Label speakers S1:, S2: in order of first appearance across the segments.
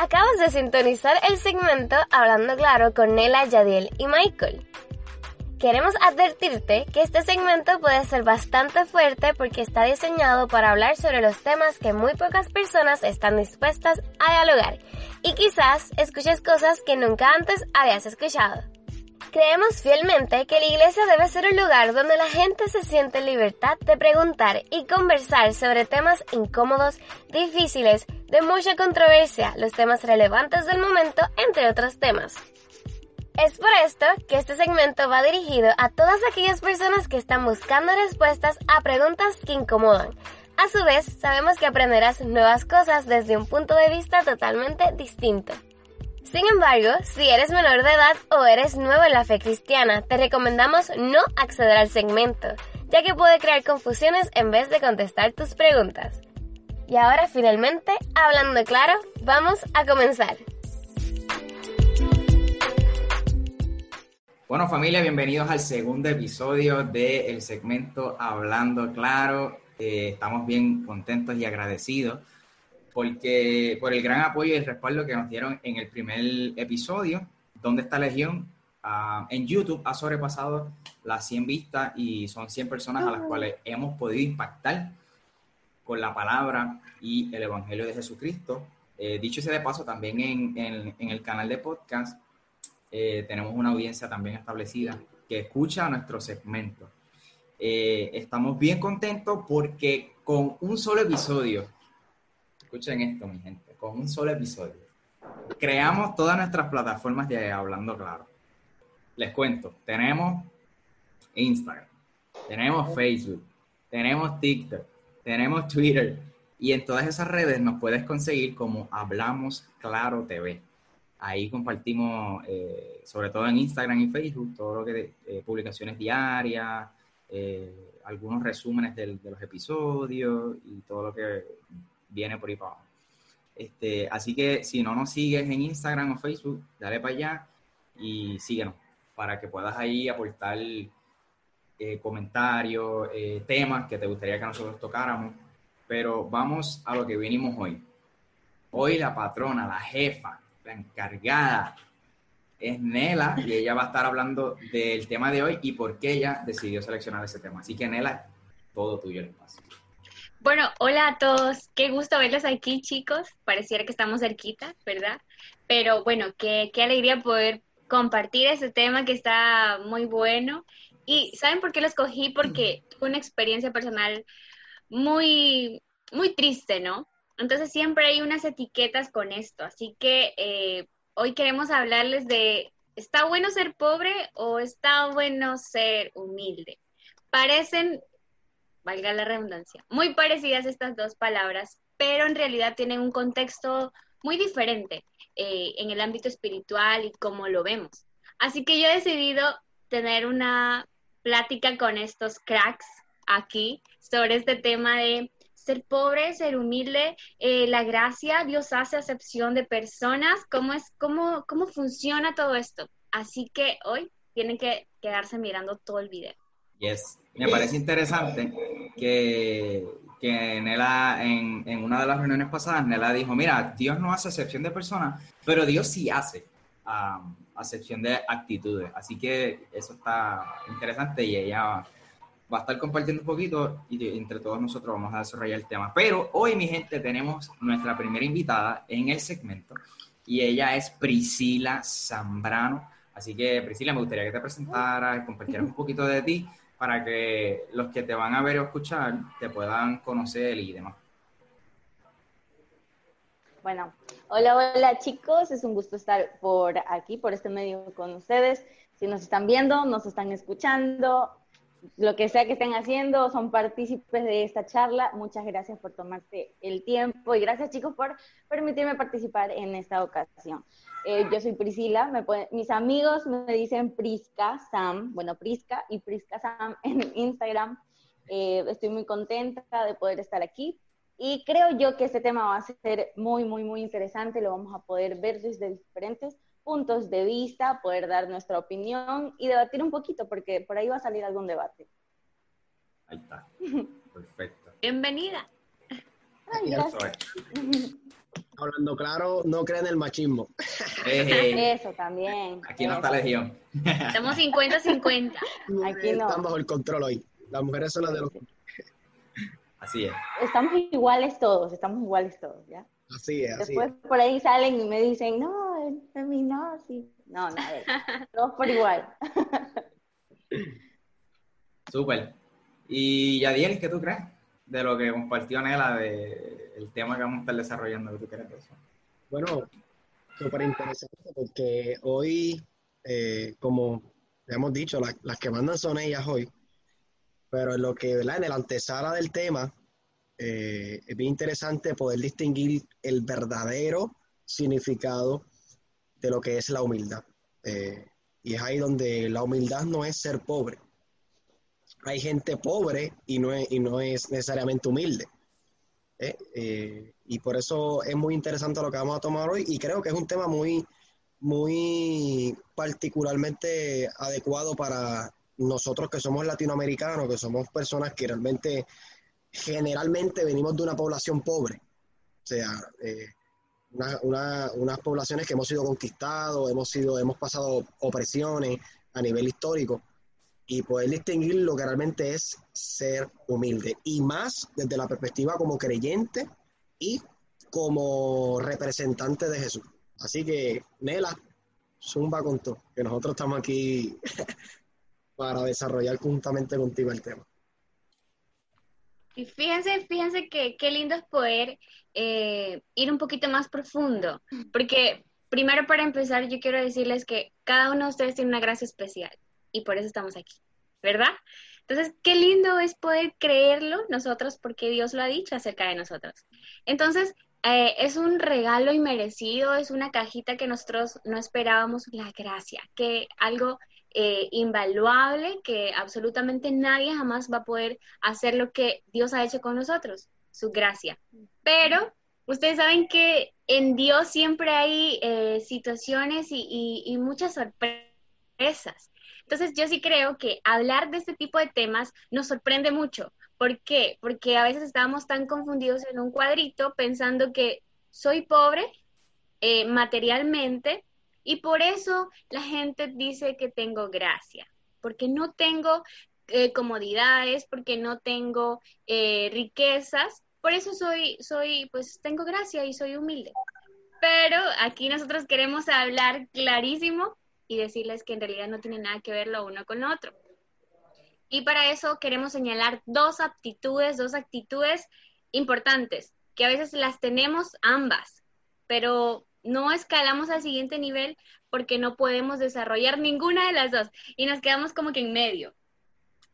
S1: Acabas de sintonizar el segmento Hablando Claro con Nela, Yadiel y Michael. Queremos advertirte que este segmento puede ser bastante fuerte porque está diseñado para hablar sobre los temas que muy pocas personas están dispuestas a dialogar y quizás escuches cosas que nunca antes habías escuchado. Creemos fielmente que la iglesia debe ser un lugar donde la gente se siente en libertad de preguntar y conversar sobre temas incómodos, difíciles, de mucha controversia, los temas relevantes del momento, entre otros temas. Es por esto que este segmento va dirigido a todas aquellas personas que están buscando respuestas a preguntas que incomodan. A su vez, sabemos que aprenderás nuevas cosas desde un punto de vista totalmente distinto. Sin embargo, si eres menor de edad o eres nuevo en la fe cristiana, te recomendamos no acceder al segmento, ya que puede crear confusiones en vez de contestar tus preguntas. Y ahora finalmente, hablando claro, vamos a comenzar.
S2: Bueno familia, bienvenidos al segundo episodio del segmento Hablando Claro. Eh, estamos bien contentos y agradecidos porque por el gran apoyo y el respaldo que nos dieron en el primer episodio, ¿Dónde está Legión? Ah, en YouTube ha sobrepasado las 100 vistas y son 100 personas a las cuales hemos podido impactar con la palabra y el Evangelio de Jesucristo. Eh, dicho ese de paso, también en, en, el canal de podcast eh, tenemos una audiencia también establecida que escucha nuestro segmento. Eh, estamos bien contentos porque con un solo episodio Escuchen esto, mi gente, con un solo episodio. Creamos todas nuestras plataformas de Hablando Claro. Les cuento, tenemos Instagram, tenemos Facebook, tenemos TikTok, tenemos Twitter y en todas esas redes nos puedes conseguir como Hablamos Claro TV. Ahí compartimos, eh, sobre todo en Instagram y Facebook, todo lo que eh, publicaciones diarias, eh, algunos resúmenes de los episodios y todo lo que viene por ahí para abajo. Este, así que si no nos sigues en Instagram o Facebook, dale para allá y síguenos para que puedas ahí aportar eh, comentarios, eh, temas que te gustaría que nosotros tocáramos. Pero vamos a lo que vinimos hoy. Hoy la patrona, la jefa, la encargada es Nela y ella va a estar hablando del tema de hoy y por qué ella decidió seleccionar ese tema. Así que Nela, todo tuyo el espacio.
S3: Bueno, hola a todos. Qué gusto verlos aquí, chicos. Pareciera que estamos cerquita, ¿verdad? Pero bueno, qué, qué alegría poder compartir ese tema que está muy bueno. Y ¿saben por qué lo escogí? Porque fue una experiencia personal muy, muy triste, ¿no? Entonces siempre hay unas etiquetas con esto. Así que eh, hoy queremos hablarles de, ¿está bueno ser pobre o está bueno ser humilde? Parecen valga la redundancia, muy parecidas estas dos palabras, pero en realidad tienen un contexto muy diferente eh, en el ámbito espiritual y cómo lo vemos. Así que yo he decidido tener una plática con estos cracks aquí sobre este tema de ser pobre, ser humilde, eh, la gracia, Dios hace acepción de personas, cómo es, cómo, cómo funciona todo esto. Así que hoy tienen que quedarse mirando todo el video.
S2: Yes. Me parece interesante que, que Nela, en, en, una de las reuniones pasadas, Nela dijo, mira, Dios no hace excepción de personas, pero Dios sí hace um, acepción de actitudes. Así que eso está interesante y ella va a estar compartiendo un poquito y entre todos nosotros vamos a desarrollar el tema. Pero hoy, mi gente, tenemos nuestra primera invitada en el segmento y ella es Priscila Zambrano. Así que, Priscila, me gustaría que te presentaras, compartieras un poquito de ti para que los que te van a ver o escuchar te puedan conocer y demás.
S4: Bueno, hola, hola chicos, es un gusto estar por aquí, por este medio con ustedes. Si nos están viendo, nos están escuchando, lo que sea que estén haciendo, son partícipes de esta charla. Muchas gracias por tomarte el tiempo y gracias chicos por permitirme participar en esta ocasión. Eh, yo soy Priscila, mis amigos me dicen Prisca Sam, bueno, Prisca y Prisca Sam en Instagram. Eh, estoy muy contenta de poder estar aquí y creo yo que este tema va a ser muy, muy, muy interesante. Lo vamos a poder ver desde diferentes puntos de vista, poder dar nuestra opinión y debatir un poquito, porque por ahí va a salir algún debate.
S2: Ahí está. Perfecto.
S3: Bienvenida.
S4: Ay, gracias.
S5: Hablando claro, no creen en el machismo.
S4: Eso también.
S2: Aquí no está legión.
S3: Estamos 50-50.
S4: Aquí no.
S5: Están bajo el control hoy. Las mujeres son las de los...
S2: Así es.
S4: Estamos iguales todos, estamos iguales todos, ¿ya?
S5: Así es, así
S4: Después
S5: es.
S4: por ahí salen y me dicen, no, a mí no, sí. No, nada. Todos por igual.
S2: Súper. Y Yadiel, ¿qué tú crees de lo que compartió Nela de el tema que vamos a estar desarrollando? ¿Qué tú crees de eso?
S5: Bueno, súper interesante porque hoy, eh, como hemos dicho, la- las que mandan son ellas hoy, pero en lo que, ¿verdad? En el antesala del tema, eh, es bien interesante poder distinguir el verdadero significado de lo que es la humildad. Eh, y es ahí donde la humildad no es ser pobre. Hay gente pobre y no es, y no es necesariamente humilde. ¿eh? Y por eso es muy interesante lo que vamos a tomar hoy y creo que es un tema muy, muy particularmente adecuado para nosotros que somos latinoamericanos, que somos personas que realmente generalmente venimos de una población pobre. O sea, eh, una- una- unas poblaciones que hemos sido conquistados, hemos, sido, hemos pasado opresiones a nivel histórico y poder distinguir lo que realmente es ser humilde y más desde la perspectiva como creyente y como representante de Jesús. Así que, Nela, zumba con todo, que nosotros estamos aquí para desarrollar juntamente contigo el tema.
S3: Y fíjense, fíjense que qué lindo es poder eh, ir un poquito más profundo, porque primero para empezar yo quiero decirles que cada uno de ustedes tiene una gracia especial y por eso estamos aquí, ¿verdad? Entonces, qué lindo es poder creerlo nosotros porque Dios lo ha dicho acerca de nosotros. Entonces, eh, es un regalo inmerecido, es una cajita que nosotros no esperábamos, la gracia, que algo eh, invaluable que absolutamente nadie jamás va a poder hacer lo que Dios ha hecho con nosotros, su gracia. Pero ustedes saben que en Dios siempre hay eh, situaciones y, y- y muchas sorpresas. Entonces yo sí creo que hablar de este tipo de temas nos sorprende mucho. ¿Por qué? Porque a veces estábamos tan confundidos en un cuadrito pensando que soy pobre eh, materialmente y por eso la gente dice que tengo gracia, porque no tengo eh, comodidades, porque no tengo eh, riquezas, por eso soy, soy, pues tengo gracia y soy humilde. Pero aquí nosotros queremos hablar clarísimo y decirles que en realidad no tiene nada que ver lo uno con lo otro. Y para eso queremos señalar dos aptitudes, dos actitudes importantes, que a veces las tenemos ambas, pero no escalamos al siguiente nivel porque no podemos desarrollar ninguna de las dos y nos quedamos como que en medio.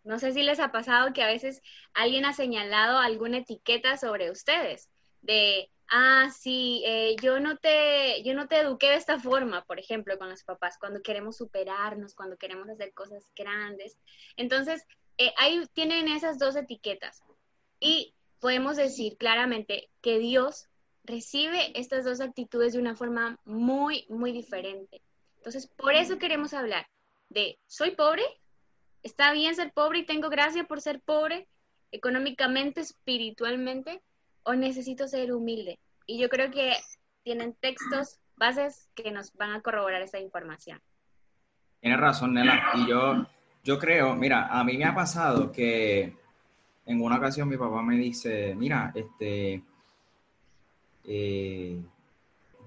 S3: No sé si les ha pasado que a veces alguien ha señalado alguna etiqueta sobre ustedes, de, ah, sí, eh, yo, no te, yo no te eduqué de esta forma, por ejemplo, con los papás, cuando queremos superarnos, cuando queremos hacer cosas grandes. Entonces, eh, ahí tienen esas dos etiquetas. Y podemos decir claramente que Dios recibe estas dos actitudes de una forma muy, muy diferente. Entonces, por eso queremos hablar de, ¿soy pobre? ¿Está bien ser pobre y tengo gracia por ser pobre económicamente, espiritualmente? ¿O necesito ser humilde? Y yo creo que tienen textos, bases que nos van a corroborar esa información.
S2: Tienes razón, Nela. Y yo, yo creo, mira, a mí me ha pasado que en una ocasión mi papá me dice, mira, este, eh,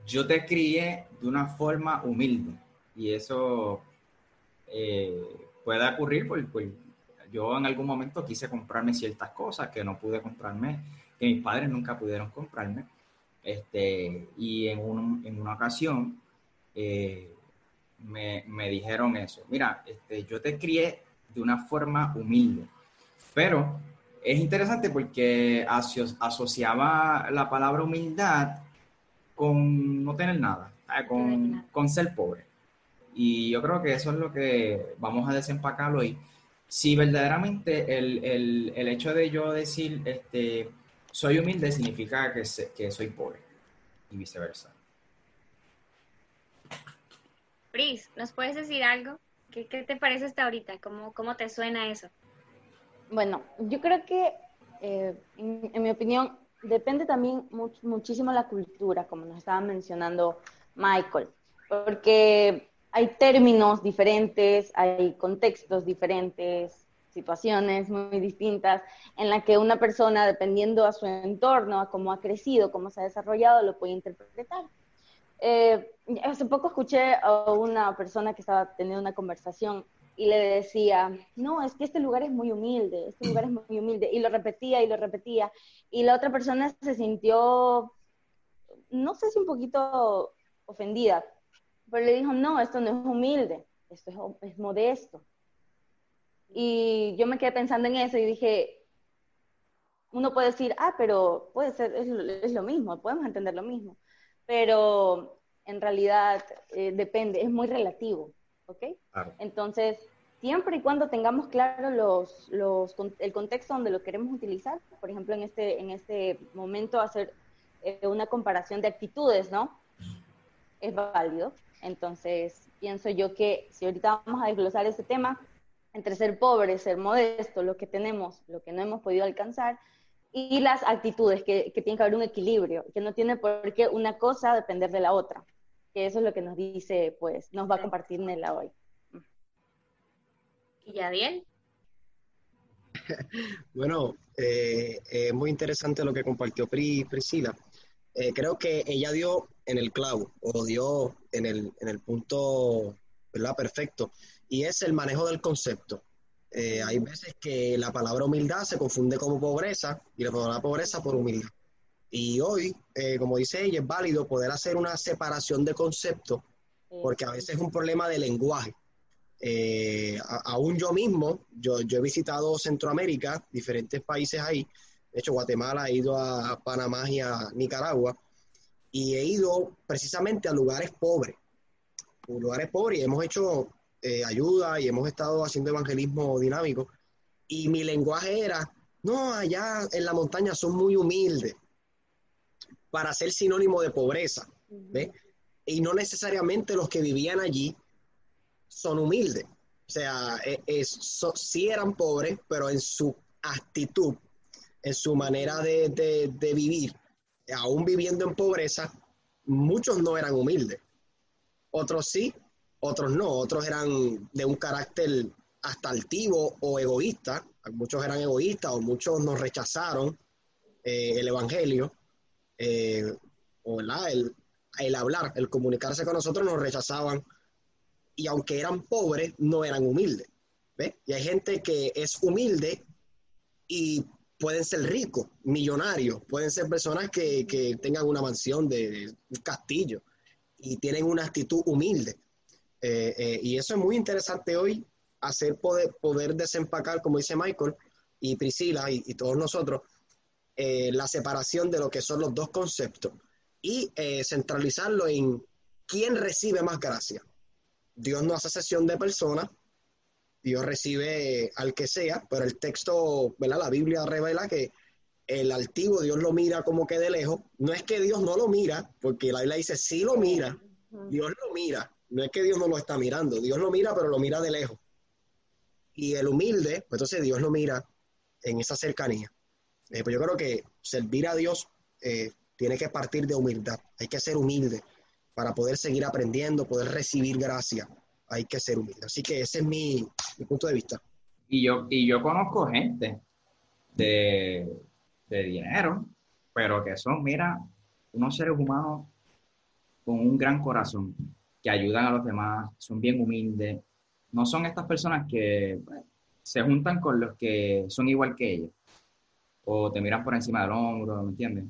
S2: yo te crié de una forma humilde y eso eh, puede ocurrir porque yo en algún momento quise comprarme ciertas cosas que no pude comprarme, que mis padres nunca pudieron comprarme. Este, y en, un- en una ocasión eh, me, me dijeron eso. Mira, este, yo te crié de una forma humilde, pero es interesante porque aso- asociaba la palabra humildad con no tener nada, ¿sabes?
S3: tener
S2: con,
S3: nada.
S2: con ser pobre. Y yo creo que eso es lo que vamos a desempacar hoy. Si verdaderamente el, el- el hecho de yo decir este, soy humilde significa que, se- que soy pobre y viceversa.
S3: Pris, ¿nos puedes decir algo? ¿Qué, qué te parece hasta ahorita? ¿Cómo, ¿Cómo te suena eso?
S4: Bueno, yo creo que, eh, en, mi opinión, depende también muchísimo la cultura, como nos estaba mencionando Michael, porque hay términos diferentes, hay contextos diferentes, situaciones muy distintas en la que una persona, dependiendo a su entorno, a cómo ha crecido, cómo se ha desarrollado, lo puede interpretar. Eh, hace poco escuché a una persona que estaba teniendo una conversación y le decía, no, es que este lugar es muy humilde, este lugar es muy humilde, y lo repetía y lo repetía, y la otra persona se sintió, no sé si un poquito ofendida, pero le dijo, no, esto no es humilde, esto es, es modesto. Y yo me quedé pensando en eso y dije, uno puede decir, ah, pero puede ser, es, lo mismo, podemos entender lo mismo, pero en realidad eh, depende, es muy relativo, ¿ok? Entonces, siempre y cuando tengamos claro los, los, el contexto donde lo queremos utilizar, por ejemplo, en este, en este momento hacer eh, una comparación de actitudes, ¿no? Es válido. Entonces, pienso yo que si ahorita vamos a desglosar este tema, entre ser pobre, ser modesto, lo que tenemos, lo que no hemos podido alcanzar, y las actitudes, que, que tiene que haber un equilibrio, que no tiene por qué una cosa depender de la otra, que eso es lo que nos dice, pues, nos va a compartir Nela hoy.
S3: ¿Y Yadiel?
S5: bueno, eh, es muy interesante lo que compartió Priscila. Eh, creo que ella dio en el clavo, o dio en el, en el punto ¿verdad? perfecto y es el manejo del concepto. Eh, hay veces que la palabra humildad se confunde como pobreza y la palabra pobreza por humildad. Y hoy, eh, como dice ella, es válido poder hacer una separación de conceptos porque a veces es un problema de lenguaje. Eh, aún yo mismo, yo, yo he visitado Centroamérica, diferentes países ahí, de hecho Guatemala, he ido a Panamá y a Nicaragua, y he ido precisamente a lugares pobres, lugares pobres, y hemos hecho eh, ayuda y hemos estado haciendo evangelismo dinámico. Y mi lenguaje era, no, allá en la montaña son muy humildes, para ser sinónimo de pobreza. Y no necesariamente los que vivían allí son humildes. O sea, e, sí eran pobres, pero en su actitud, en su manera de, de vivir, aún viviendo en pobreza, muchos no eran humildes. Otros sí, otros no, otros eran de un carácter hasta altivo o egoísta, muchos eran egoístas o muchos nos rechazaron eh, el Evangelio, eh, el, el hablar, el comunicarse con nosotros nos rechazaban y aunque eran pobres, no eran humildes. Y hay gente que es humilde y pueden ser ricos, millonarios, pueden ser personas que, que tengan una mansión un castillo y tienen una actitud humilde. Eh, eh, y eso es muy interesante hoy, hacer poder, poder desempacar, como dice Michael y Priscila y, todos nosotros, eh, la separación de lo que son los dos conceptos y centralizarlo en quién recibe más gracia. Dios no hace sesión de personas, Dios recibe al que sea, pero el texto, ¿verdad? La Biblia revela que el altivo Dios lo mira como que de lejos. No es que Dios no lo mira, porque la Biblia dice sí lo mira, Dios lo mira, no es que Dios no lo está mirando, Dios lo mira, pero lo mira de lejos. Y el humilde, pues entonces Dios lo mira en esa cercanía. Eh, pues yo creo que servir a Dios eh, tiene que partir de humildad. Hay que ser humilde para poder seguir aprendiendo, poder recibir gracia. Hay que ser humilde. Así que ese es mi, punto de vista.
S2: Y yo, y yo conozco gente de, de dinero, pero que son, mira, unos seres humanos con un gran corazón que ayudan a los demás, son bien humildes. No son estas personas que pues, se juntan con los que son igual que ellos o te miran por encima del hombro, ¿me entiendes?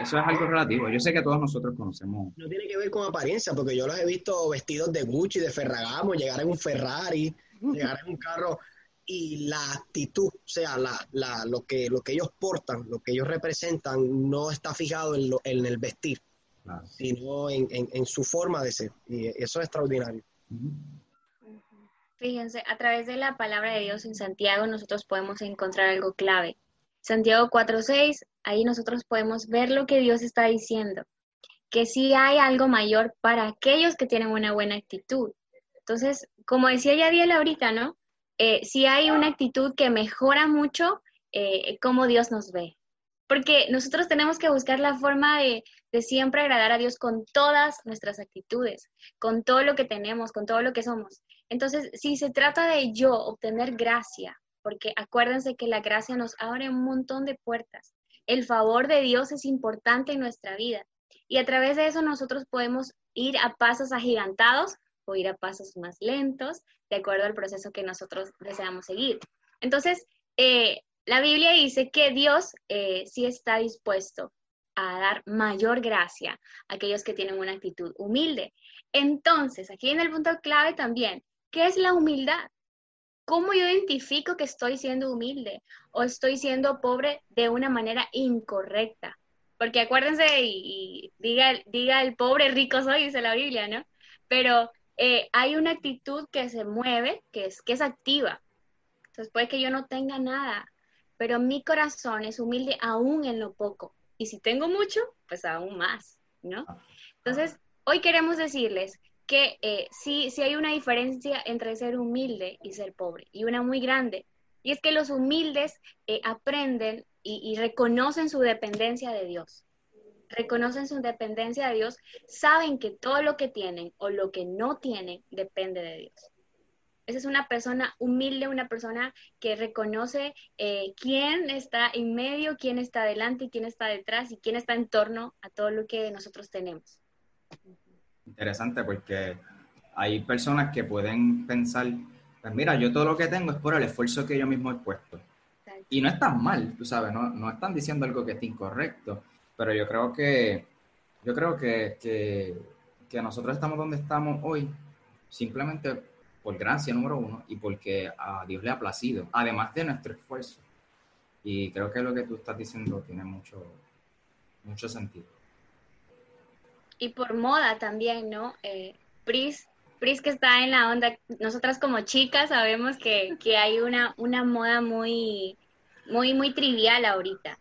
S2: Eso es algo relativo. Yo sé que todos nosotros conocemos.
S5: No tiene que ver con apariencia, porque yo los he visto vestidos de Gucci, de Ferragamo, llegar en un Ferrari, llegar en un carro y la actitud, o sea, la, la, lo, que, lo que ellos portan, lo que ellos representan, no está fijado en, lo, en el vestir sino en, su forma de ser. Y eso es extraordinario.
S3: Fíjense, a través de la palabra de Dios en Santiago nosotros podemos encontrar algo clave. Santiago 4.6, ahí nosotros podemos ver lo que Dios está diciendo, que sí hay algo mayor para aquellos que tienen una buena actitud. Entonces, como decía Yadiel ahorita, ¿no? Eh, sí hay una actitud que mejora mucho eh, cómo Dios nos ve. porque nosotros tenemos que buscar la forma de, de siempre agradar a Dios con todas nuestras actitudes, con todo lo que tenemos, con todo lo que somos. Entonces, si se trata de yo obtener gracia, porque acuérdense que la gracia nos abre un montón de puertas. El favor de Dios es importante en nuestra vida y a través de eso nosotros podemos ir a pasos agigantados o ir a pasos más lentos, de acuerdo al proceso que nosotros deseamos seguir. Entonces, eh, la Biblia dice que Dios eh, sí está dispuesto a dar mayor gracia a aquellos que tienen una actitud humilde. Entonces, aquí en el punto clave también, ¿qué es la humildad? ¿Cómo yo identifico que estoy siendo humilde o estoy siendo pobre de una manera incorrecta? Porque acuérdense y, diga, diga el pobre rico soy, dice la Biblia, ¿no? Pero eh, hay una actitud que se mueve, que es, que es activa. Entonces puede que yo no tenga nada, pero mi corazón es humilde aún en lo poco. Y si tengo mucho, pues aún más, ¿no? Entonces, hoy queremos decirles que eh, sí, sí hay una diferencia entre ser humilde y ser pobre, y una muy grande. Y es que los humildes eh, aprenden y, reconocen su dependencia de Dios. Reconocen su dependencia de Dios, saben que todo lo que tienen o lo que no tienen depende de Dios. Esa es una persona humilde, una persona que reconoce eh, quién está en medio, quién está adelante y quién está detrás y quién está en torno a todo lo que nosotros tenemos.
S2: Interesante porque hay personas que pueden pensar, pues mira, yo todo lo que tengo es por el esfuerzo que yo mismo he puesto. Y no está mal, tú sabes, no, no están diciendo algo que esté incorrecto, pero yo creo que, yo creo que, que, que nosotros estamos donde estamos hoy simplemente por gracia número uno y porque a Dios le ha placido, además de nuestro esfuerzo. Y creo que lo que tú estás diciendo tiene mucho, mucho sentido.
S3: Y por moda también, ¿no? Eh, Pris, Pris que está en la onda, nosotras como chicas sabemos que, que hay una, una moda muy, muy, muy trivial ahorita.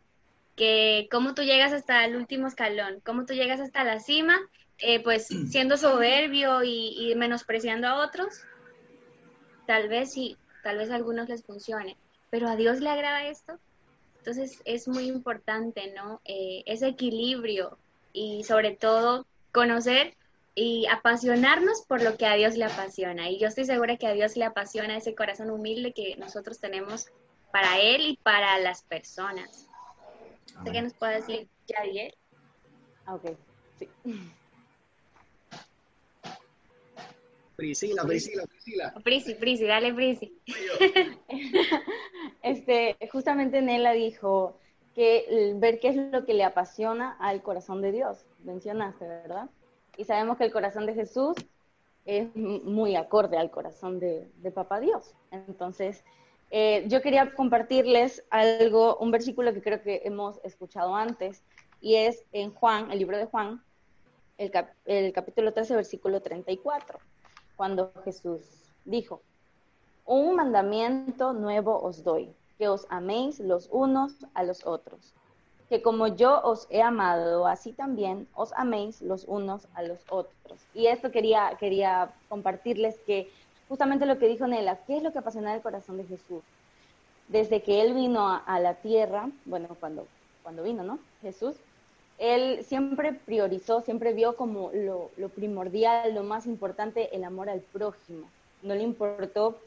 S3: Que cómo tú llegas hasta el último escalón, cómo tú llegas hasta la cima, eh, pues siendo soberbio y, menospreciando a otros. Tal vez sí, tal vez a algunos les funcione, pero a Dios le agrada esto. Entonces es muy importante, ¿no? Eh, ese equilibrio y sobre todo conocer y apasionarnos por lo que a Dios le apasiona. Y yo estoy segura que a Dios le apasiona ese corazón humilde que nosotros tenemos para Él y para las personas. ¿Qué nos puede decir Yadiel?
S4: Ah, ok, sí.
S5: Priscila, Priscila, Priscila.
S3: Prisi, Prisi, dale Prisi.
S4: este, justamente Nela dijo que ver qué es lo que le apasiona al corazón de Dios. Mencionaste, ¿verdad? Y sabemos que el corazón de Jesús es muy acorde al corazón de, de Papá Dios. Entonces, eh, yo quería compartirles algo, un versículo que creo que hemos escuchado antes, y es en Juan, el libro de Juan, el, el capítulo 13, versículo 34, cuando Jesús dijo, un mandamiento nuevo os doy, que os améis los unos a los otros, que como yo os he amado, así también os améis los unos a los otros. Y esto quería, quería compartirles que justamente lo que dijo Nela, ¿qué es lo que apasiona el corazón de Jesús? Desde que Él vino a, la tierra, bueno, cuando, cuando vino, ¿no? Jesús, Él siempre priorizó, siempre vio como lo, lo primordial, lo más importante, el amor al prójimo. No le importó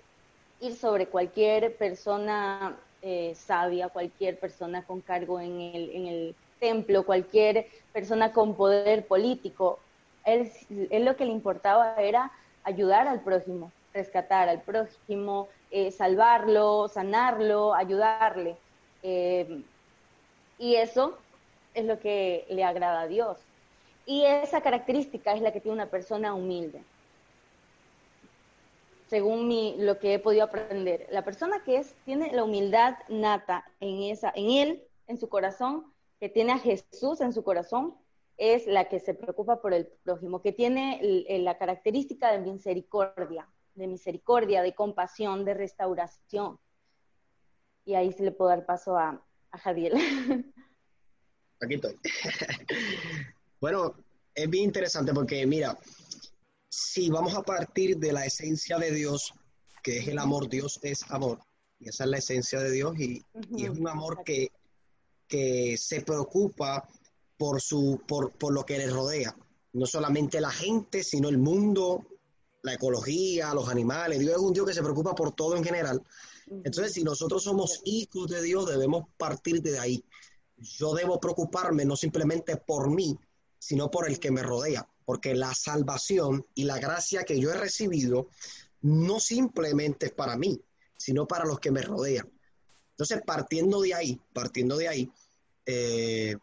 S4: sobre cualquier persona eh, sabia, cualquier persona con cargo en el, en el templo, cualquier persona con poder político. Él, él, lo que le importaba era ayudar al prójimo, rescatar al prójimo, eh, salvarlo, sanarlo, ayudarle. Eh, y eso es lo que le agrada a Dios. Y esa característica es la que tiene una persona humilde, según mi, lo que he podido aprender. La persona que es, tiene la humildad nata en, esa, en él, en su corazón, que tiene a Jesús en su corazón, es la que se preocupa por el prójimo, que tiene la característica de misericordia, de misericordia, de compasión, de restauración. Y ahí se le puedo dar paso a, a Jadiel.
S5: Aquí estoy. bueno, es bien interesante porque, mira, si vamos a partir de la esencia de Dios, que es el amor, Dios es amor, y esa es la esencia de Dios, y, es un amor que, que se preocupa por, su, por, por lo que le rodea. No solamente la gente, sino el mundo, la ecología, los animales. Dios es un Dios que se preocupa por todo en general. Entonces, si nosotros somos hijos de Dios, debemos partir de ahí. Yo debo preocuparme no simplemente por mí, sino por el que me rodea, porque la salvación y la gracia que yo he recibido no simplemente es para mí, sino para los que me rodean. Entonces, partiendo de ahí, partiendo de ahí, eh,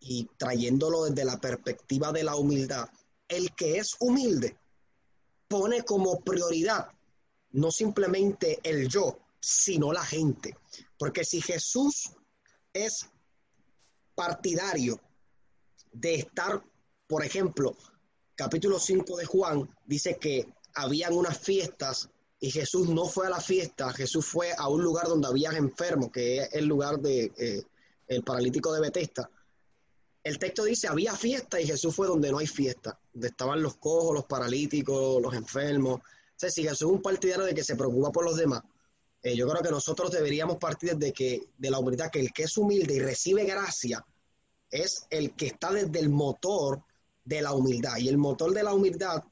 S5: y trayéndolo desde la perspectiva de la humildad, el que es humilde pone como prioridad no simplemente el yo, sino la gente. Porque si Jesús es partidario de estar, por ejemplo, capítulo 5 de Juan dice que habían unas fiestas y Jesús no fue a la fiesta, Jesús fue a un lugar donde había enfermos, que es el lugar de eh, paralítico de Betesda. El texto dice, había fiesta y Jesús fue donde no hay fiesta, donde estaban los cojos, los paralíticos, los enfermos. O sea, si Jesús es un partidario de que se preocupa por los demás, eh, yo creo que nosotros deberíamos partir de, que, de la humildad, que el que es humilde y recibe gracia es el que está desde el motor de la humildad. Y el motor de la humildad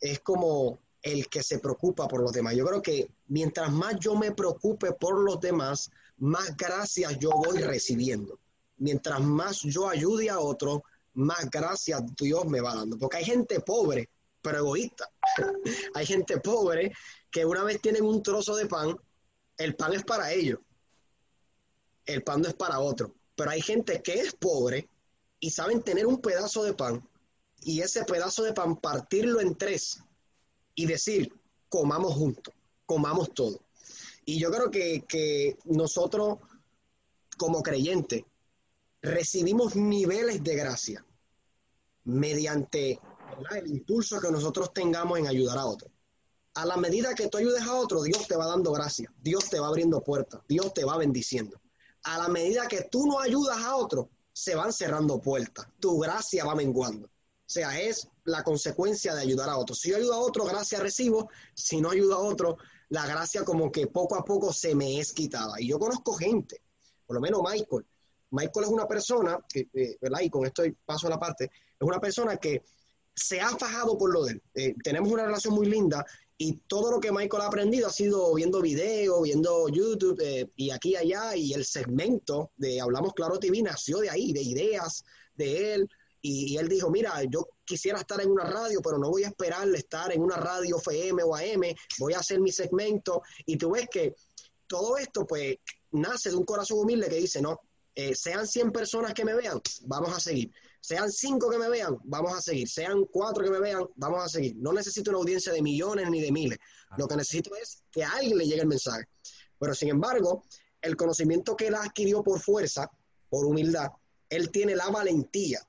S5: es como el que se preocupa por los demás. Yo creo que mientras más yo me preocupe por los demás, más gracias yo voy recibiendo. Mientras más yo ayude a otro, más gracias Dios me va dando. Porque hay gente pobre, pero egoísta. hay gente pobre que una vez tienen un trozo de pan, el pan es para ellos. El pan no es para otro. Pero hay gente que es pobre y saben tener un pedazo de pan y ese pedazo de pan partirlo en tres y decir, comamos juntos, comamos todo. Y yo creo que, nosotros, como creyentes, recibimos niveles de gracia mediante el impulso que nosotros tengamos en ayudar a otros. A la medida que tú ayudes a otro, Dios te va dando gracia, Dios te va abriendo puertas, Dios te va bendiciendo. A la medida que tú no ayudas a otro, se van cerrando puertas, tu gracia va menguando. Sea, es la consecuencia de ayudar a otro. Si yo ayudo a otro, gracia recibo. Si no ayudo a otro, la gracia como que poco a poco se me es quitada. Y yo conozco gente, por lo menos Michael. Michael es una persona, que, eh, ¿verdad? Y con esto paso a la parte, es una persona que se ha fajado por lo de él. Eh, tenemos una relación muy linda y todo lo que Michael ha aprendido ha sido viendo videos, viendo YouTube eh, y aquí y allá. Y el segmento de Hablamos Claro TV nació de ahí, de ideas de él. Y, él dijo, mira, yo quisiera estar en una radio, pero no voy a esperar estar en una radio FM o AM, voy a hacer mi segmento. Y tú ves que todo esto pues nace de un corazón humilde que dice, no, eh, sean 100 personas que me vean, vamos a seguir. Sean 5 que me vean, vamos a seguir. Sean 4 que me vean, vamos a seguir. No necesito una audiencia de millones ni de miles. Lo que necesito es que a alguien le llegue el mensaje. Pero sin embargo, el conocimiento que él adquirió por fuerza, por humildad, él tiene la valentía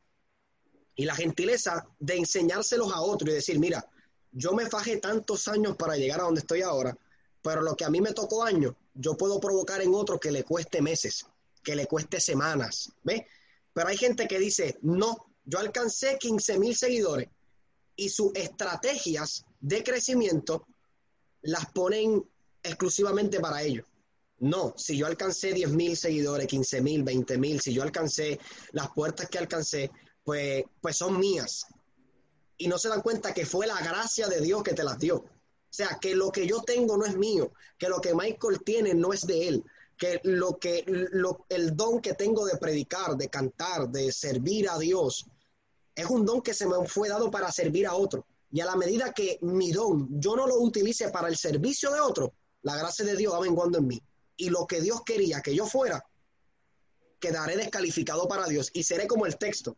S5: y la gentileza de enseñárselos a otros y decir, mira, yo me fajé tantos años para llegar a donde estoy ahora, pero lo que a mí me tocó años, yo puedo provocar en otro que le cueste meses, que le cueste semanas, ¿ves? Pero hay gente que dice, no, yo alcancé 15 mil seguidores y sus estrategias de crecimiento las ponen exclusivamente para ellos. No, si yo alcancé 10 mil seguidores, 15 mil, 20 mil, si yo alcancé las puertas que alcancé, pues, pues son mías. Y no se dan cuenta que fue la gracia de Dios que te las dio. O sea, que lo que yo tengo no es mío, que lo que Michael tiene no es de él, que lo que lo, el don que tengo de predicar, de cantar, de servir a Dios, es un don que se me fue dado para servir a otro. Y a la medida que mi don yo no lo utilice para el servicio de otro, la gracia de Dios va menguando en mí. Y lo que Dios quería que yo fuera, quedaré descalificado para Dios y seré como el texto.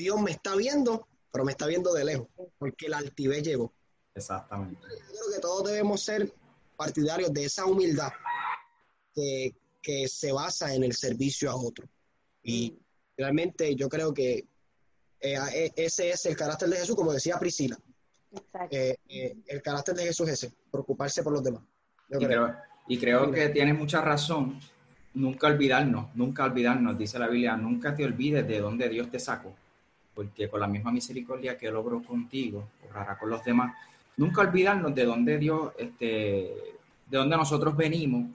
S5: Dios me está viendo, pero me está viendo de lejos, porque la altivez llegó.
S2: Exactamente.
S5: Yo creo que todos debemos ser partidarios de esa humildad que, se basa en el servicio a otro. Y realmente yo creo que eh, e, ese es el carácter de Jesús, como decía Priscila. Eh, eh, el carácter de Jesús es ese, preocuparse por los demás.
S2: y creo, y creo que tienes mucha razón. Nunca olvidarnos, nunca olvidarnos, dice la Biblia, nunca te olvides de dónde Dios te sacó porque con la misma misericordia que logró contigo, obrará con los demás. Nunca olvidarnos de dónde Dios, este, de dónde nosotros venimos,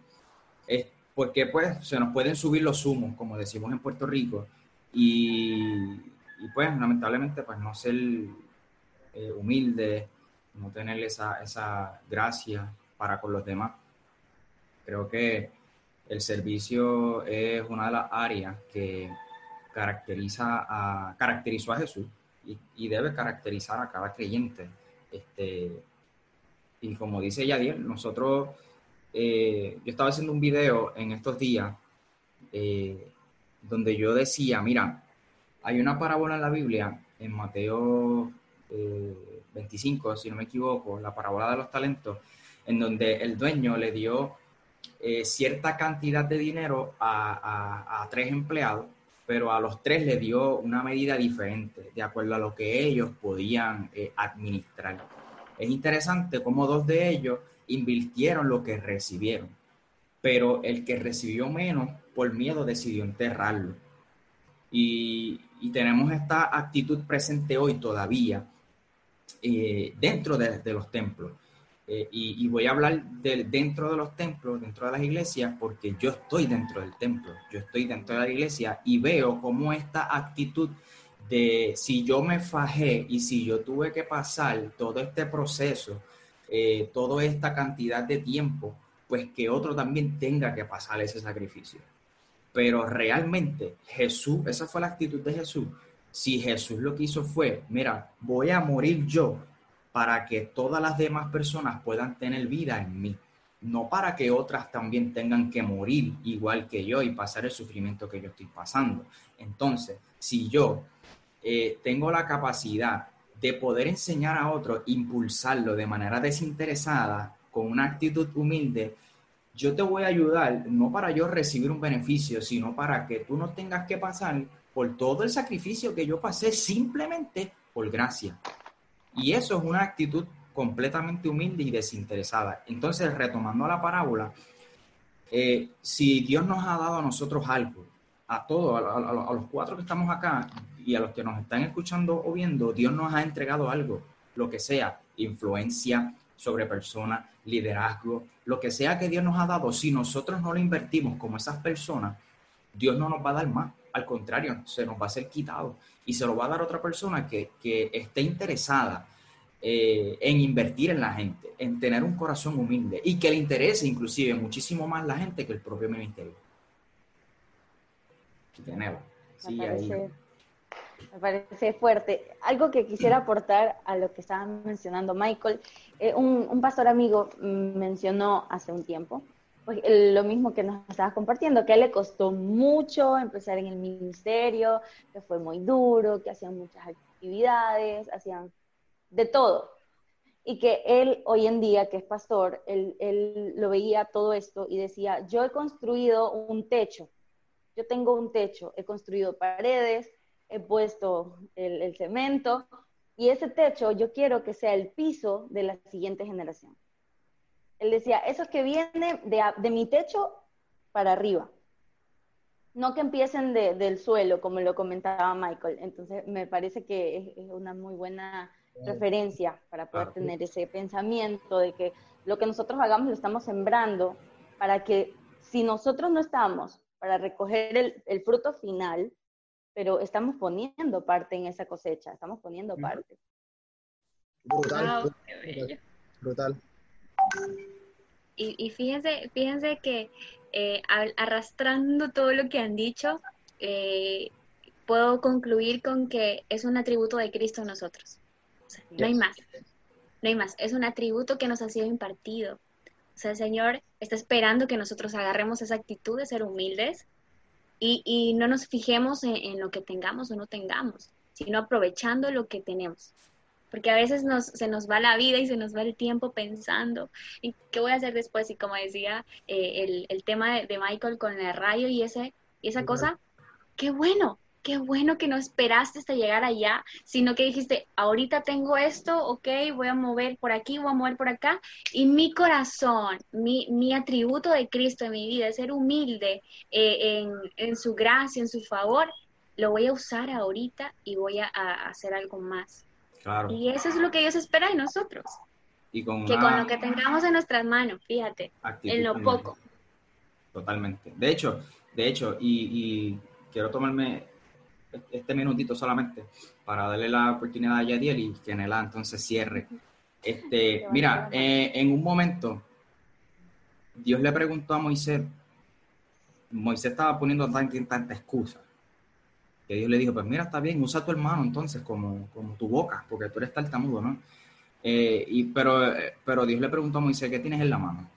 S2: porque pues se nos pueden subir los humos, como decimos en Puerto Rico, y, y pues lamentablemente pues no ser eh, humilde, no tener esa, esa gracia para con los demás. Creo que el servicio es una de las áreas que caracteriza a, caracterizó a Jesús y, debe caracterizar a cada creyente. Este, y como dice Yadiel, nosotros, eh, yo estaba haciendo un video en estos días eh, donde yo decía, mira, hay una parábola en la Biblia, en Mateo 25, eh, si no me equivoco, la parábola de los talentos, en donde el dueño le dio cierta cantidad de dinero a tres empleados pero a los tres le dio una medida diferente, de acuerdo a lo que ellos podían eh, administrar. Es interesante cómo dos de ellos invirtieron lo que recibieron, pero el que recibió menos, por miedo, decidió enterrarlo. Y, tenemos esta actitud presente hoy todavía eh, dentro de los templos. Eh, y, voy a hablar de, dentro de los templos, dentro de las iglesias, porque yo estoy dentro del templo, yo estoy dentro de la iglesia y veo cómo esta actitud de si yo me fajé y si yo tuve que pasar todo este proceso, eh, toda esta cantidad de tiempo, pues que otro también tenga que pasar ese sacrificio. Pero realmente Jesús, esa fue la actitud de Jesús. Si Jesús lo que hizo fue, mira, voy a morir yo para que todas las demás personas puedan tener vida en mí, no para que otras también tengan que morir igual que yo y pasar el sufrimiento que yo estoy pasando. Entonces, si yo eh, tengo la capacidad de poder enseñar a otros, impulsarlo de manera desinteresada, con una actitud humilde, yo te voy a ayudar, no para yo recibir un beneficio, sino para que tú no tengas que pasar por todo el sacrificio que yo pasé simplemente por gracia. Y eso es una actitud completamente humilde y desinteresada. Entonces, retomando la parábola, eh, si Dios nos ha dado a nosotros algo, a todos, a, los cuatro que estamos acá y a los que nos están escuchando o viendo, Dios nos ha entregado algo, lo que sea, influencia sobre personas, liderazgo, lo que sea que Dios nos ha dado, si nosotros no lo invertimos como esas personas, Dios no nos va a dar más, al contrario, se nos va a ser quitado y se lo va a dar otra persona que, que esté interesada eh, en invertir en la gente, en tener un corazón humilde y que le interese inclusive muchísimo más la gente que el propio ministerio.
S4: me, parece, fuerte. Algo que quisiera aportar a lo que estaba mencionando Michael, eh, un, un, pastor amigo mencionó hace un tiempo, pues, lo mismo que nos estabas compartiendo, que a él le costó mucho empezar en el ministerio, que fue muy duro, que hacían muchas actividades, hacían de todo. Y que él hoy en día, que es pastor, él, lo veía todo esto y decía, yo he construido un techo, yo tengo un techo, he construido paredes, he puesto el, cemento y ese techo yo quiero que sea el piso de la siguiente generación. Él decía, eso que viene de, mi techo para arriba, no que empiecen del suelo, como lo comentaba Michael. Entonces, me parece que es una muy buena referencia para poder tener ese pensamiento de que lo que nosotros hagamos lo estamos sembrando para que si nosotros no estamos para recoger el, fruto final, pero estamos poniendo parte en esa cosecha, estamos poniendo parte.
S5: Brutal. brutal.
S3: Y, fíjense, fíjense que eh, arrastrando todo lo que han dicho, eh, puedo concluir con que es un atributo de Cristo en nosotros. No hay más. No hay más. Es un atributo que nos ha sido impartido. O sea, el Señor está esperando que nosotros agarremos esa actitud de ser humildes y, no nos fijemos en, lo que tengamos o no tengamos, sino aprovechando lo que tenemos. Porque a veces nos, se nos va la vida y se nos va el tiempo pensando, ¿y qué voy a hacer después? Y como decía eh, el, tema de, Michael con el rayo y, ese, y esa cosa, qué bueno, qué bueno que no esperaste hasta llegar allá, sino que dijiste, ahorita tengo esto, ok, voy a mover por aquí, voy a mover por acá, y mi corazón, mi, mi atributo de Cristo en mi vida, es ser humilde eh, en, en, su gracia, en su favor, lo voy a usar ahorita y voy a, hacer algo más. Claro. Y eso es lo que Dios espera de nosotros. Y con que con lo que tengamos en nuestras manos, fíjate, en lo poco.
S2: totalmente. De hecho, de hecho, y, quiero tomarme este minutito solamente para darle la oportunidad a Yadiel y que Nela entonces cierre. Este, mira, eh, en un momento, Dios le preguntó a Moisés, Moisés estaba poniendo tanta, tanta excusa, que Dios le dijo, pues mira, está bien, usa tu hermano entonces como, como tu boca, porque tú eres tartamudo, ¿no? Eh, y, pero, pero Dios le preguntó a Moisés, ¿qué tienes en la mano?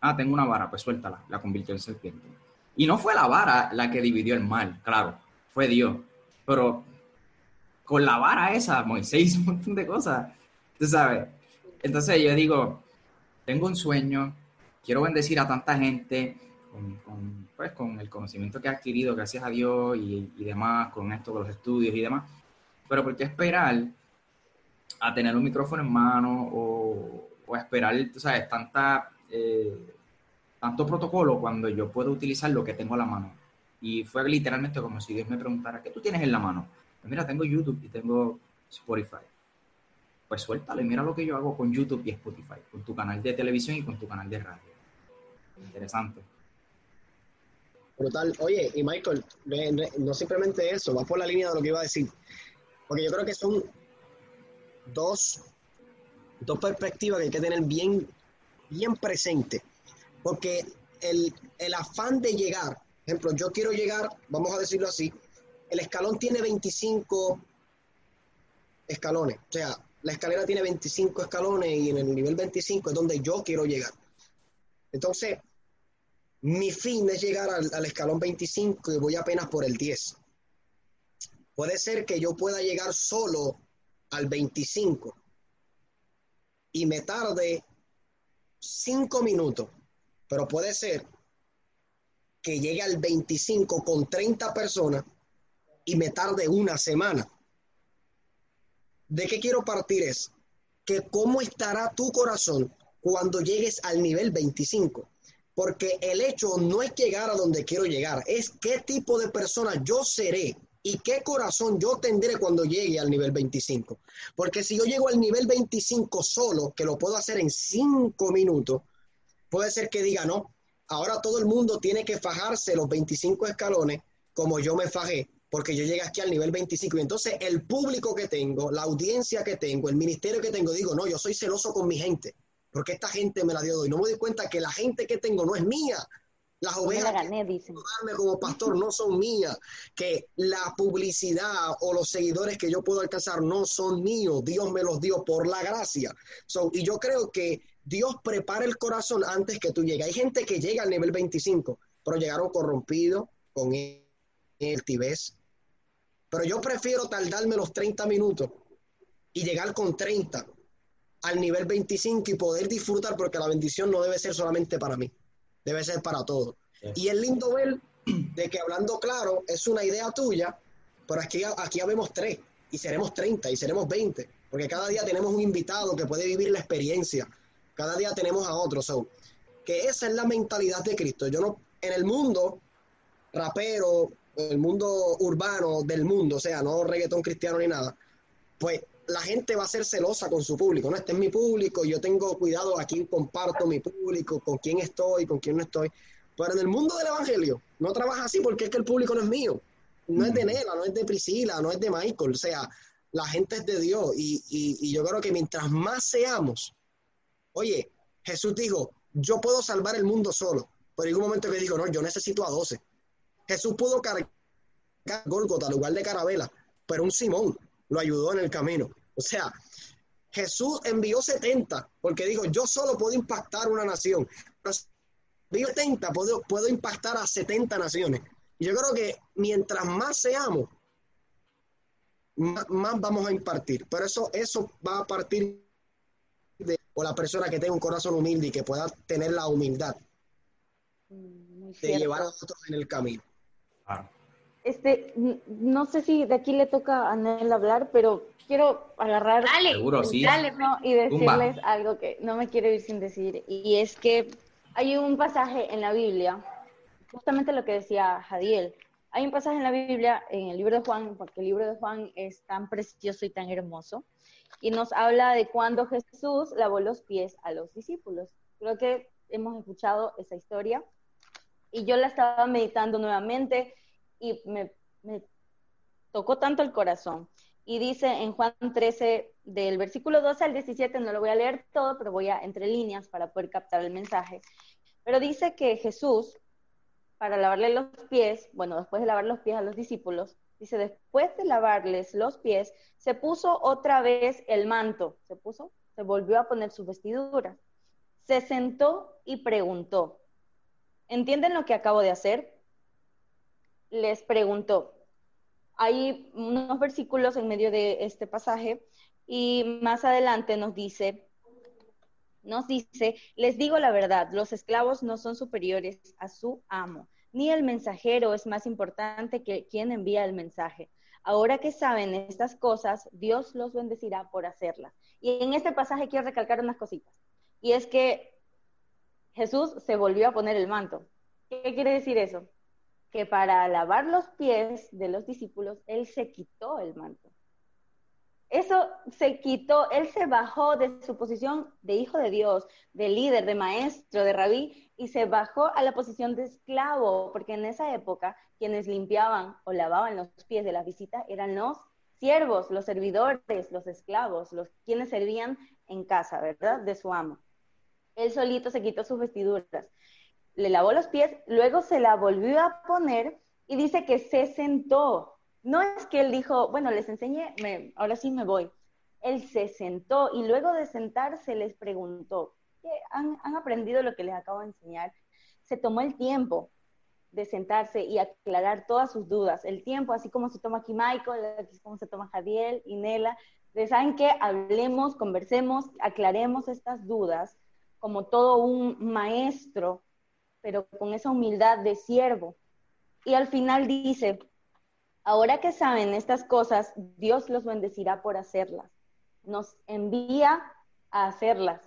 S2: Ah, tengo una vara, pues suéltala, la convirtió en serpiente. Y no fue la vara la que dividió el mal, claro, fue Dios. Pero con la vara esa, Moisés hizo un montón de cosas, tú sabes. Entonces yo digo, tengo un sueño, quiero bendecir a tanta gente con, pues, con el conocimiento que he adquirido, gracias a Dios y, y demás, con esto, con los estudios y demás. Pero ¿por qué esperar a tener un micrófono en mano o, o esperar, tú sabes, tanta, eh, tanto protocolo cuando yo puedo utilizar lo que tengo a la mano. Y fue literalmente como si Dios me preguntara, ¿qué tú tienes en la mano? Pues mira, tengo YouTube y tengo Spotify. Pues suéltale, mira lo que yo hago con YouTube y Spotify, con tu canal de televisión y con tu canal de radio. Interesante.
S5: Brutal. Oye, y Michael, no simplemente eso, va por la línea de lo que iba a decir. Porque yo creo que son dos, dos perspectivas que hay que tener bien, bien presente. Porque el, el afán de llegar, por ejemplo, yo quiero llegar, vamos a decirlo así, el escalón tiene 25 escalones. O sea, la escalera tiene 25 escalones y en el nivel 25 es donde yo quiero llegar. Entonces, mi fin es llegar al, al, escalón 25 y voy apenas por el 10. Puede ser que yo pueda llegar solo al 25 y me tarde 5 minutos, pero puede ser que llegue al 25 con 30 personas y me tarde una semana. ¿De qué quiero partir es? Que cómo estará tu corazón cuando llegues al nivel 25. Porque el hecho no es llegar a donde quiero llegar, es qué tipo de persona yo seré y qué corazón yo tendré cuando llegue al nivel 25. Porque si yo llego al nivel 25 solo, que lo puedo hacer en 5 minutos, puede ser que diga, no, ahora todo el mundo tiene que fajarse los 25 escalones como yo me fajé, porque yo llegué aquí al nivel 25. Y entonces el público que tengo, la audiencia que tengo, el ministerio que tengo, digo, no, yo soy celoso con mi gente, porque esta gente me la dio y no me doy cuenta que la gente que tengo no es mía, las ovejas
S4: gané, que
S5: darme como pastor no son mías, que la publicidad o los seguidores que yo puedo alcanzar no son míos, Dios me los dio por la gracia. y yo creo que Dios prepara el corazón antes que tú llegues. Hay gente que llega al nivel 25, pero llegaron corrompidos con el tibés. Pero yo prefiero tardarme los 30 minutos y llegar con 30 al nivel 25 y poder disfrutar porque la bendición no debe ser solamente para mí debe ser para todos. Y es lindo ver de que hablando claro es una idea tuya, pero aquí, aquí habemos tres, y seremos 30, y seremos 20, porque cada día tenemos un invitado que puede vivir la experiencia, cada día tenemos a otros. que esa es la mentalidad de Cristo. Yo no, en el mundo rapero, el mundo urbano del mundo, o sea, no reggaetón cristiano ni nada, pues la gente va a ser celosa con su público, ¿no? Este es mi público, yo tengo cuidado aquí, comparto mi público, con quién estoy, con quién no estoy. Pero en el mundo del evangelio no trabaja así porque es que el público no es mío, no es de Nela, no es de Priscila, no es de Michael, o sea, la gente es de Dios y, y yo creo que mientras más seamos, oye, Jesús dijo, yo puedo salvar el mundo solo, pero en un momento que dijo, no, yo necesito a 12. Jesús pudo cargar Golgota, lugar de Carabela, pero un Simón lo ayudó en el camino. O sea, Jesús envió 70 porque dijo, yo solo puedo impactar una nación. Pero envió 70, puedo, puedo impactar a 70 naciones. Y yo creo que mientras más seamos, más, vamos a impartir. Pero eso, eso va a partir de o la persona que tenga un corazón humilde y que pueda tener la humildad mm, de llevar a otros en el camino.
S4: Este, no sé si de aquí le toca a Nel hablar, pero quiero agarrar y decirles algo que no me quiero ir sin decir. Y es que hay un pasaje en la Biblia, justamente lo que decía Jadiel. Hay un pasaje en la Biblia, en el libro de Juan, porque el libro de Juan es tan precioso y tan hermoso, y nos habla de cuando Jesús lavó los pies a los discípulos. Creo que hemos escuchado esa historia y yo la estaba meditando nuevamente y me, tocó tanto el corazón. Y dice en Juan 13, del versículo 12 al 17, no lo voy a leer todo, pero voy a entre líneas para poder captar el mensaje. Pero dice que Jesús, para lavarle los pies, bueno, después de lavar los pies a los discípulos, dice, después de lavarles los pies, se puso otra vez el manto, se puso, se volvió a poner sus vestiduras, se sentó y preguntó, ¿entienden lo que acabo de hacer? Les preguntó. Hay unos versículos en medio de este pasaje y más adelante nos dice, nos dice, les digo la verdad, los esclavos no son superiores a su amo, ni el mensajero es más importante que quien envía el mensaje. Ahora que saben estas cosas, Dios los bendecirá por hacerlas. Y en este pasaje quiero recalcar unas cositas. Y es que Jesús se volvió a poner el manto. ¿Qué quiere decir eso? Que para lavar los pies de los discípulos, Él se quitó el manto. Eso se quitó, Él se bajó de su posición de hijo de Dios, de líder, de maestro, de rabí, y se bajó a la posición de esclavo, porque en esa época quienes limpiaban o lavaban los pies de la visita eran los siervos, los servidores, los esclavos, los quienes servían en casa, ¿verdad? De su amo. Él solito se quitó sus vestiduras, le lavó los pies, luego se la volvió a poner y dice que se sentó. No es que él dijo, bueno, les enseñé, ahora sí me voy. Él se sentó y luego de sentarse les preguntó, ¿qué han, aprendido lo que les acabo de enseñar? Se tomó el tiempo de sentarse y aclarar todas sus dudas. El tiempo, así como se toma aquí así como se toma Jadiel y Nela, que hablemos, conversemos, aclaremos estas dudas como todo un maestro, pero con esa humildad de siervo. Y al final dice, ahora que saben estas cosas, Dios los bendecirá por hacerlas. Nos envía a hacerlas.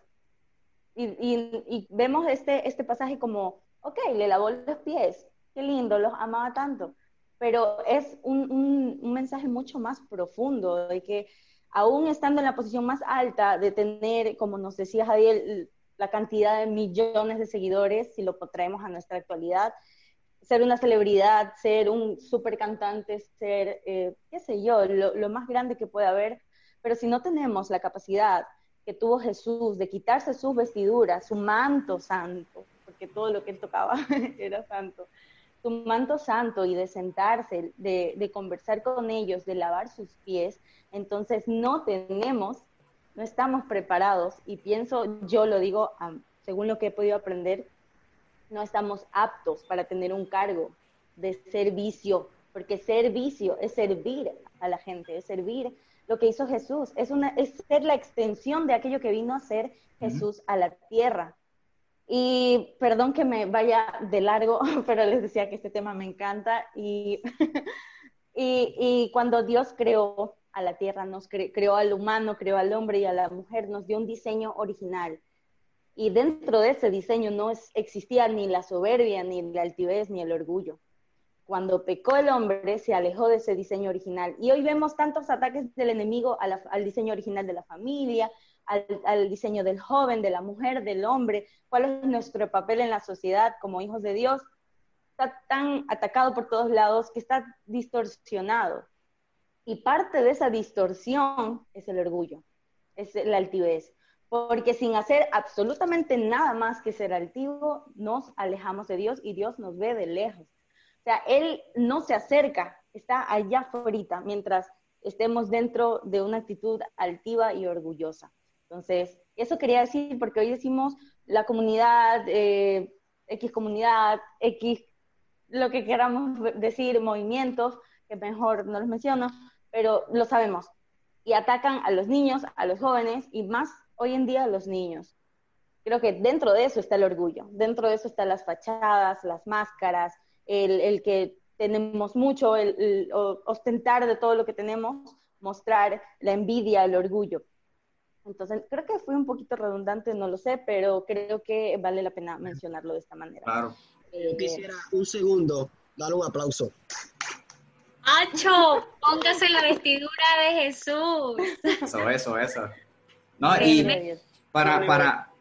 S4: Y, vemos este, este pasaje como, ok, le lavó los pies, qué lindo, los amaba tanto, pero es un, mensaje mucho más profundo de que aún estando en la posición más alta de tener, como nos decía Javier, la cantidad de millones de seguidores, si lo traemos a nuestra actualidad, ser una celebridad, ser un super cantante, ser, eh, qué sé yo, lo, más grande que puede haber, pero si no tenemos la capacidad que tuvo Jesús de quitarse sus vestiduras, su manto santo, porque todo lo que él tocaba era santo, su manto santo y de sentarse, de, conversar con ellos, de lavar sus pies, entonces no tenemos, no estamos preparados y pienso, yo lo digo según lo que he podido aprender, no estamos aptos para tener un cargo de servicio, porque servicio es servir a la gente, es servir lo que hizo Jesús, es, una, es ser la extensión de aquello que vino a ser Jesús a la tierra. Y perdón que me vaya de largo, pero les decía que este tema me encanta. Y, y, cuando Dios creó a la tierra, nos creó al humano, creó al hombre y a la mujer, nos dio un diseño original. Y dentro de ese diseño no existía ni la soberbia, ni la altivez, ni el orgullo. Cuando pecó el hombre, se alejó de ese diseño original. Y hoy vemos tantos ataques del enemigo al diseño original de la familia, al, diseño del joven, de la mujer, del hombre, cuál es nuestro papel en la sociedad como hijos de Dios, está tan atacado por todos lados que está distorsionado. Y parte de esa distorsión es el orgullo, es la altivez. Porque sin hacer absolutamente nada más que ser altivo, nos alejamos de Dios y Dios nos ve de lejos. O sea, Él no se acerca, está allá afuera, mientras estemos dentro de una actitud altiva y orgullosa. Entonces, eso quería decir porque hoy decimos la comunidad, eh, X comunidad, X, lo que queramos decir, movimientos, que mejor no los menciono, pero lo sabemos. Y atacan a los niños, a los jóvenes y más hoy en día a los niños. Creo que dentro de eso está el orgullo, dentro de eso están las fachadas, las máscaras, el, que tenemos mucho, el ostentar de todo lo que tenemos, mostrar la envidia, el orgullo. Entonces, creo que fue un poquito redundante, no lo sé, pero creo que vale la pena mencionarlo de esta manera.
S5: Claro. Eh, Yo quisiera un segundo dar un aplauso.
S3: ¡Acho! Póngase la vestidura de Jesús.
S2: Eso, eso, eso. No, y para, para,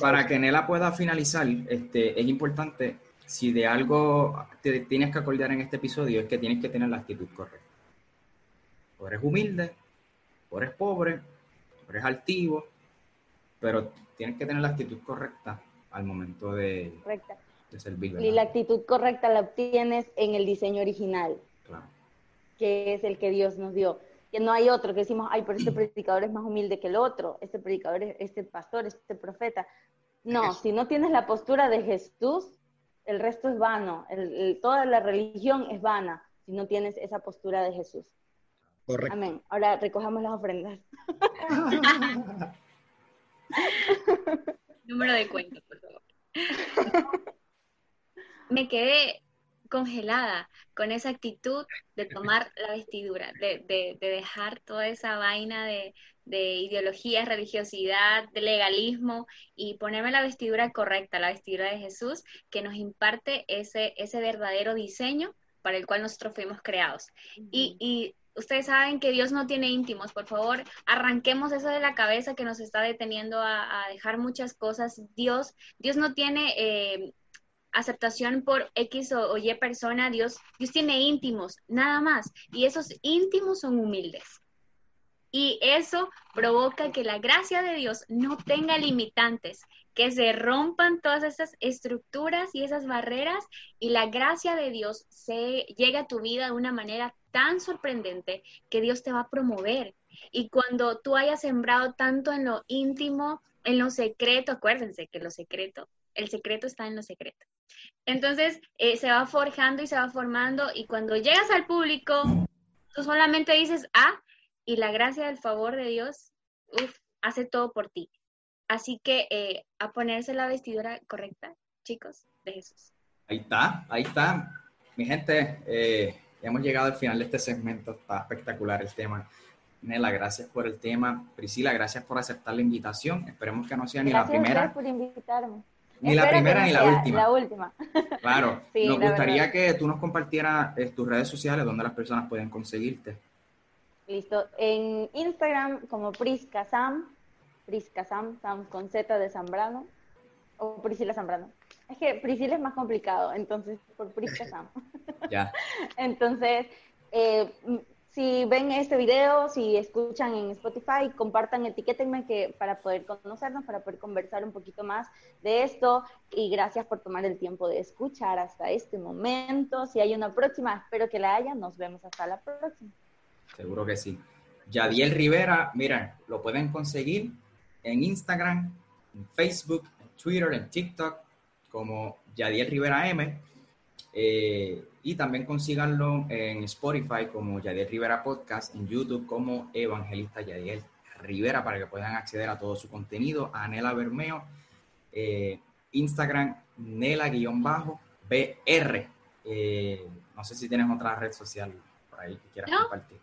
S2: para que Nela pueda finalizar, este, es importante, si de algo te tienes que acordar en este episodio, es que tienes que tener la actitud correcta. O eres humilde, o eres pobre, o eres altivo, pero tienes que tener la actitud correcta al momento de, de servir.
S4: Y la actitud correcta la obtienes en el diseño original. Que es el que Dios nos dio. Que no hay otro que decimos, ay, pero este predicador es más humilde que el otro, este predicador, es- este pastor, este profeta. No, si no tienes la postura de Jesús, el resto es vano, el- el- toda la religión es vana si no tienes esa postura de Jesús.
S5: Correcto.
S4: Amén. Ahora recojamos las ofrendas.
S3: Número de cuenta, por favor. Me quedé congelada con esa actitud de tomar la vestidura, de, de- de dejar toda esa vaina de, de ideología, religiosidad, de legalismo y ponerme la vestidura correcta, la vestidura de Jesús, que nos imparte ese, ese verdadero diseño para el cual nosotros fuimos creados. Y, y ustedes saben que Dios no tiene íntimos, por favor, arranquemos eso de la cabeza que nos está deteniendo a, a dejar muchas cosas. Dios, Dios no tiene eh, aceptación por X o, Y persona, Dios, Dios tiene íntimos, nada más. Y esos íntimos son humildes. Y eso provoca que la gracia de Dios no tenga limitantes, que se rompan todas esas estructuras y esas barreras y la gracia de Dios se llegue a tu vida de una manera tan sorprendente que Dios te va a promover. Y cuando tú hayas sembrado tanto en lo íntimo, en lo secreto, acuérdense que lo secreto, el secreto está en lo secreto. Entonces eh, se va forjando y se va formando y cuando llegas al público, tú solamente dices, ah, y la gracia del favor de Dios, uf, hace todo por ti. Así que eh, a ponerse la vestidura correcta, chicos, de Jesús.
S2: Ahí está, ahí está. Mi gente, eh, hemos llegado al final de este segmento. Está espectacular el tema. Nela, gracias por el tema. Priscila, gracias por aceptar la invitación. Esperemos que no sea ni
S4: Gracias
S2: la primera,
S4: ustedes por invitarme.
S2: Ni la
S4: Espero
S2: primera ni la última.
S4: La última.
S2: Claro,
S4: Sí,
S2: nos gustaría
S4: verdad.
S2: que tú nos compartieras eh, tus redes sociales donde las personas pueden conseguirte.
S4: Listo. En Instagram como Prisca Sam, Prisca Sam, Sam con Z de Zambrano, o Priscila Zambrano. Es que Priscila es más complicado, entonces por Prisca Sam.
S2: Ya,
S4: Entonces, eh, si ven este video, si escuchan en Spotify, compartan, etiquétenme que para poder conocernos, para poder conversar un poquito más de esto. Y gracias por tomar el tiempo de escuchar hasta este momento. Si hay una próxima, espero que la haya. Nos vemos hasta la próxima.
S2: seguro que sí. Yadiel Rivera, miren, lo pueden conseguir en Instagram, en Facebook, en Twitter, en TikTok, como Yadiel Rivera M. Eh, y también consíganlo en Spotify como Yadiel Rivera Podcast, en YouTube como Evangelista Yadiel Rivera para que puedan acceder a todo su contenido. A Nela Bermeo, eh, Instagram Nela-BR. Eh, no sé si tienes otra red social por ahí que quieras
S3: No.
S2: compartir.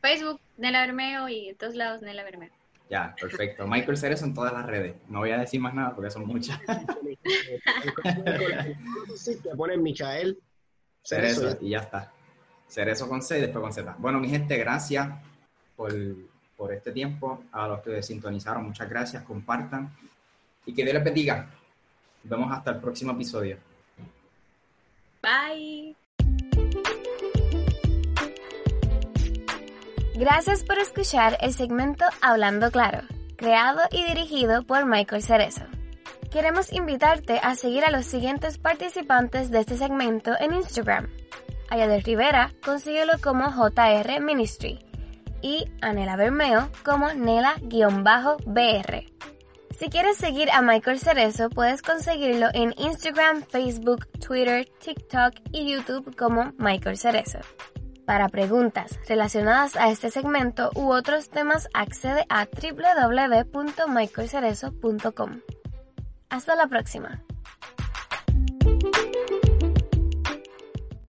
S3: Facebook, Nela Bermeo y de todos lados Nela Bermeo.
S2: Ya, perfecto. Michael Cerezo en todas las redes. No voy a decir más nada porque son muchas.
S5: Sí, te ponen Michael
S2: Cerezo
S5: Cerezo.
S2: y ya está. Cerezo con C y después con Z. Bueno, mi gente, gracias por, por este tiempo. A los que sintonizaron, muchas gracias. Compartan y que Dios les bendiga. Nos vemos hasta el próximo episodio.
S3: Bye.
S1: Gracias por escuchar el segmento Hablando Claro, creado y dirigido por Michael Cerezo. Queremos invitarte a seguir a los siguientes participantes de este segmento en Instagram. A Yadiel Rivera, consíguelo como JR Ministry y a Nela Bermeo como Nela-BR. Si quieres seguir a Michael Cerezo, puedes conseguirlo en Instagram, Facebook, Twitter, TikTok y YouTube como Michael Cerezo. Para preguntas relacionadas a este segmento u otros temas, accede a www.michaelcerezo.com. Hasta la próxima.